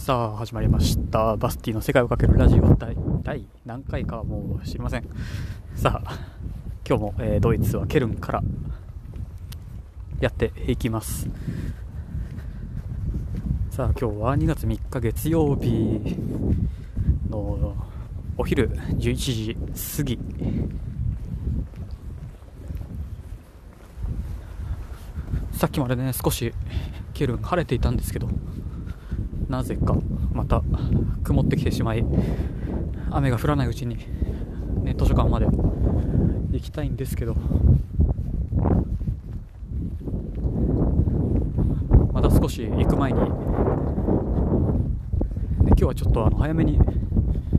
さあ始まりました。バスティの世界をかけるラジオ第第何回かはもう知りません。さあ今日も、えードイツはケルンからやっていきます。さあ今日は2月3日月曜日のお昼11時過ぎ。さっきまでね少しケルン晴れていたんですけどなぜかまた曇ってきてしまい雨が降らないうちに、ね、図書館まで行きたいんですけどまた少し行く前に、今日はちょっとあの早めに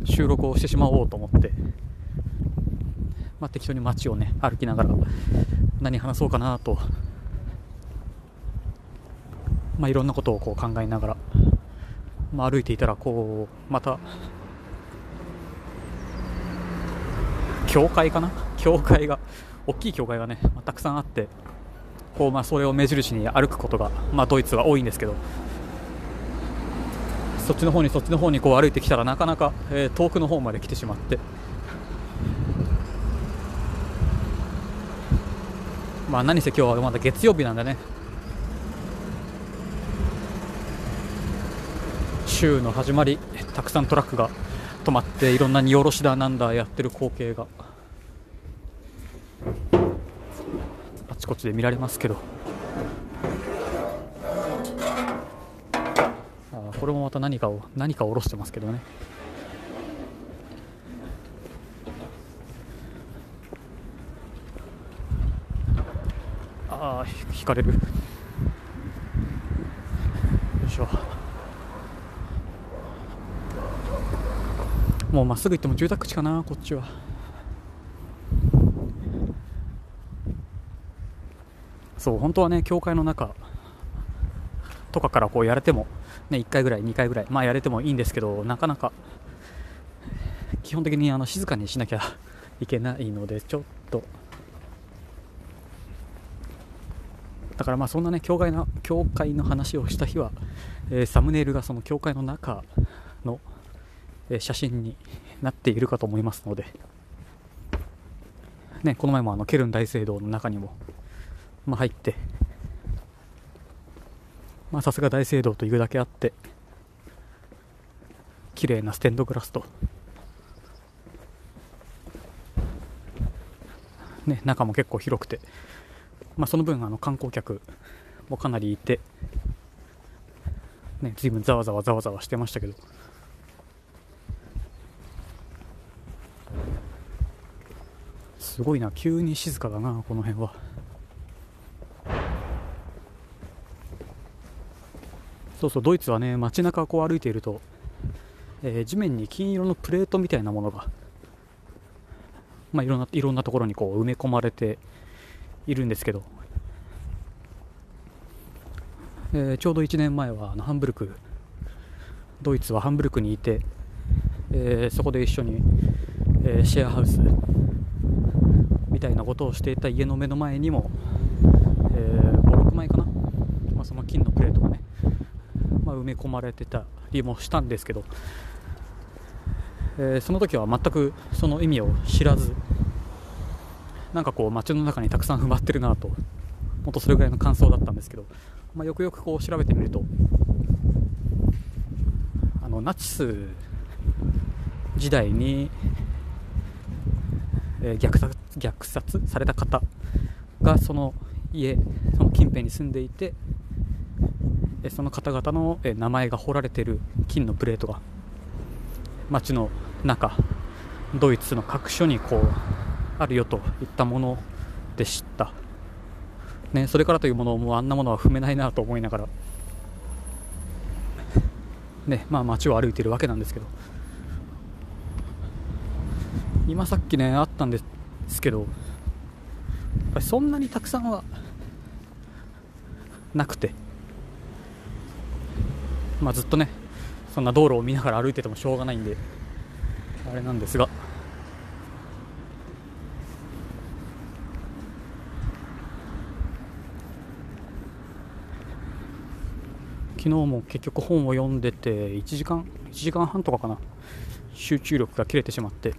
収録をしてしまおうと思って、まあ、適当に街をね歩きながら何話そうかなと、まあ、いろんなことをこう考えながらまあ、歩いていたらこうまた教会かな？教会が大きい教会がね、まあたくさんあってこう、まあ、それを目印に歩くことが、まあ、ドイツは多いんですけどそっちの方にそっちの方にこう歩いてきたらなかなか、えー遠くの方まで来てしまってまあ何せ今日はまだ月曜日なんでね週の始まりたくさんトラックが止まっていろんな荷下ろしだなんだやってる光景が。あちこちで見られますけど。あこれもまた何かを何か下ろしてますけどね。ああ引かれる。よいしょ。もうまっすぐ行っても住宅地かなこっちは。そう本当はね教会の中とかからこうやれても、ね、1回ぐらい2回ぐらいまあやれてもいいんですけどなかなか基本的にあの静かにしなきゃ いけないのでちょっと。だからまあそんなね教会の教会の話をした日は、えーサムネイルがその教会の中の写真になっているかと思いますので、ね、この前もあのケルン大聖堂の中にも、まあ、入ってさすが大聖堂というだけあって綺麗なステンドグラスと、ね、中も結構広くて、まあ、その分あの観光客もかなりいて、ね、随分ざわざわざわざわしてましたけどすごいな。急に静かだなこの辺は。そうそうドイツはね街中をこう歩いていると、えー地面に金色のプレートみたいなものが、まあ、いろんないろんなところにこう埋め込まれているんですけど、えーちょうど1年前はあのハンブルクドイツはハンブルクにいて、えーそこで一緒に、えーシェアハウスたいなことをしていた家の目の前にも、えー5、6枚かな、まあ、その金のプレートがね、まあ、埋め込まれてたりもしたんですけど、えーその時は全くその意味を知らずなんかこう街の中にたくさん埋まってるなともっとそれぐらいの感想だったんですけど、まあ、よくよくこう調べてみるとあのナチス時代にえー虐殺虐殺された方がその家その近辺に住んでいてその方々の名前が彫られている金のプレートが街の中ドイツの各所にこうあるよといったものでした、ね、それからというものをもうあんなものは踏めないなと思いながら、ねまあ、街を歩いているわけなんですけど。今さっきねあったんです。ですけどそんなにたくさんはなくて、まあ、ずっとねそんな道路を見ながら歩いててもしょうがないんであれなんですが昨日も結局本を読んでて1時間1時間半とかかな集中力が切れてしまって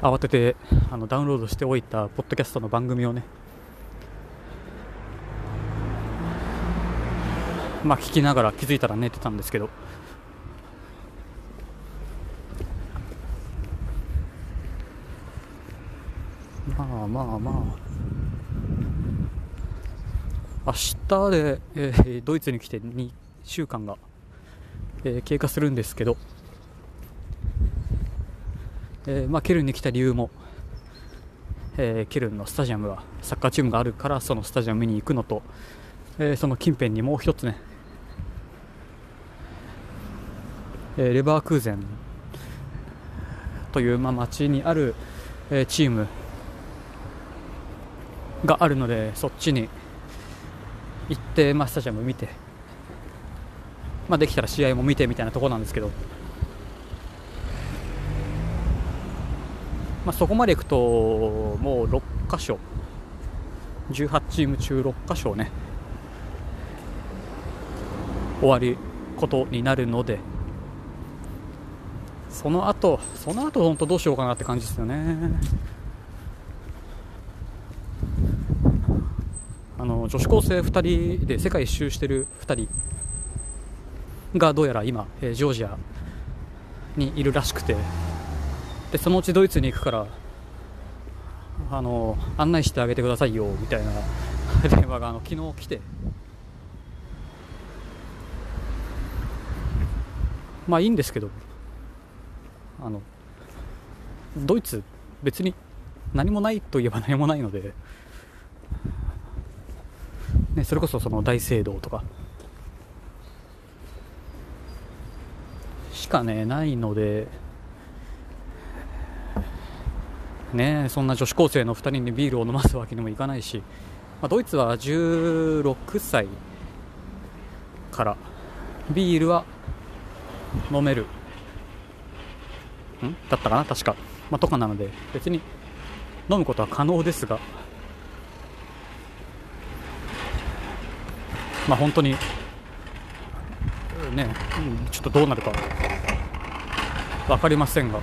慌ててあのダウンロードしておいたポッドキャストの番組をねまあ聞きながら気づいたら寝てたんですけど。まあまあまあ。明日で、えー、ドイツに来て2週間が、えー、経過するんですけど、えーまあ、ケルンに来た理由も、えー、ケルンのスタジアムはサッカーチームがあるからそのスタジアムに行くのと、えー、その近辺にもう一つね、え、レバークーゼンという、まあ、町にある、え、チームがあるのでそっちに行って、まあ、スタジアム見て、まあ、できたら試合も見てみたいなところなんですけど、まあ、そこまで行くともう6箇所。18チーム中6箇所ね。終わることになるので。その後その後本当どうしようかなって感じですよね。あの女子高生2人で世界一周してる2人がどうやら今、え、ジョージアにいるらしくて。でそのうちドイツに行くからあの案内してあげてくださいよみたいな 電話があの昨日来て。まあいいんですけど。あのドイツ別に何もないといえば何もないので。ね、それこそその大聖堂とか。しかねないので。ねそんな女子高生の2人にビールを飲ますわけにもいかないし、まあ、ドイツは16歳からビールは飲める。ん？だったかな？確か、まあ、とかなので別に飲むことは可能ですが。まあ、本当に、ね、ちょっとどうなるか分かりませんが、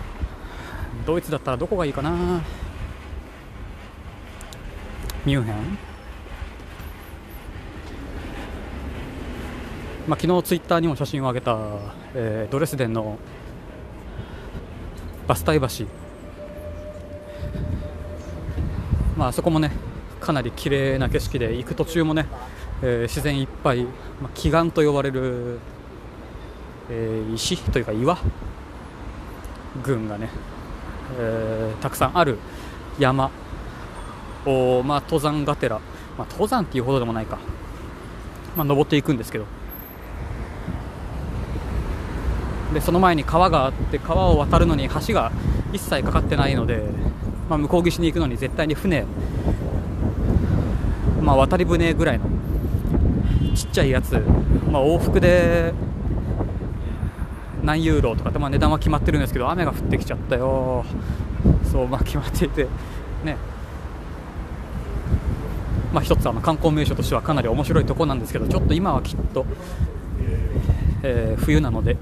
ドイツだったらどこがいいかな、ミュンヘン、まあ、昨日ツイッターにも写真を上げた、えー、ドレスデンのバスタイ橋、まあそこもねかなり綺麗な景色で行く途中もねえー、自然いっぱい、まあ、奇岩と呼ばれる、えー、石というか岩群がね、えー、たくさんある山を、まあ、登山がてら、まあ、登山っていうほどでもないか、まあ、登っていくんですけど。でその前に川があって川を渡るのに橋が一切かかってないので、まあ、向こう岸に行くのに絶対に船、まあ、渡り船ぐらいのちっちゃいやつ、まあ、往復で何ユーロとかって、まあ、値段は決まってるんですけど雨が降ってきちゃったよ。そうまあ決まっていてね。まあ一つあの観光名所としてはかなり面白いところなんですけどちょっと今はきっと、えー、冬なので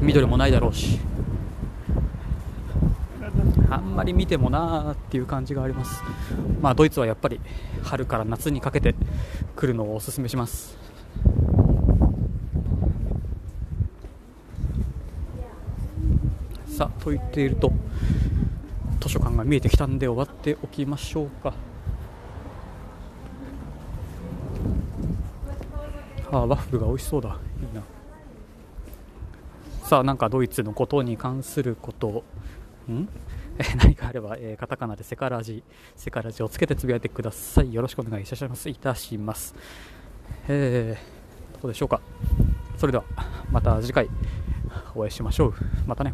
緑もないだろうし。あんまり見てもなーっていう感じがあります、まあ、ドイツはやっぱり春から夏にかけて来るのをおすすめします。さあと言っていると図書館が見えてきたんで終わっておきましょうかああワッフルが美味しそうだいいなさあなんかドイツのことに関することん？何かあれば、えー、カタカナでセカラジ、セカラジをつけてつぶやいてください。よろしくお願いいたします。いたします。えー、どうでしょうか。それでは、また次回お会いしましょう。またね。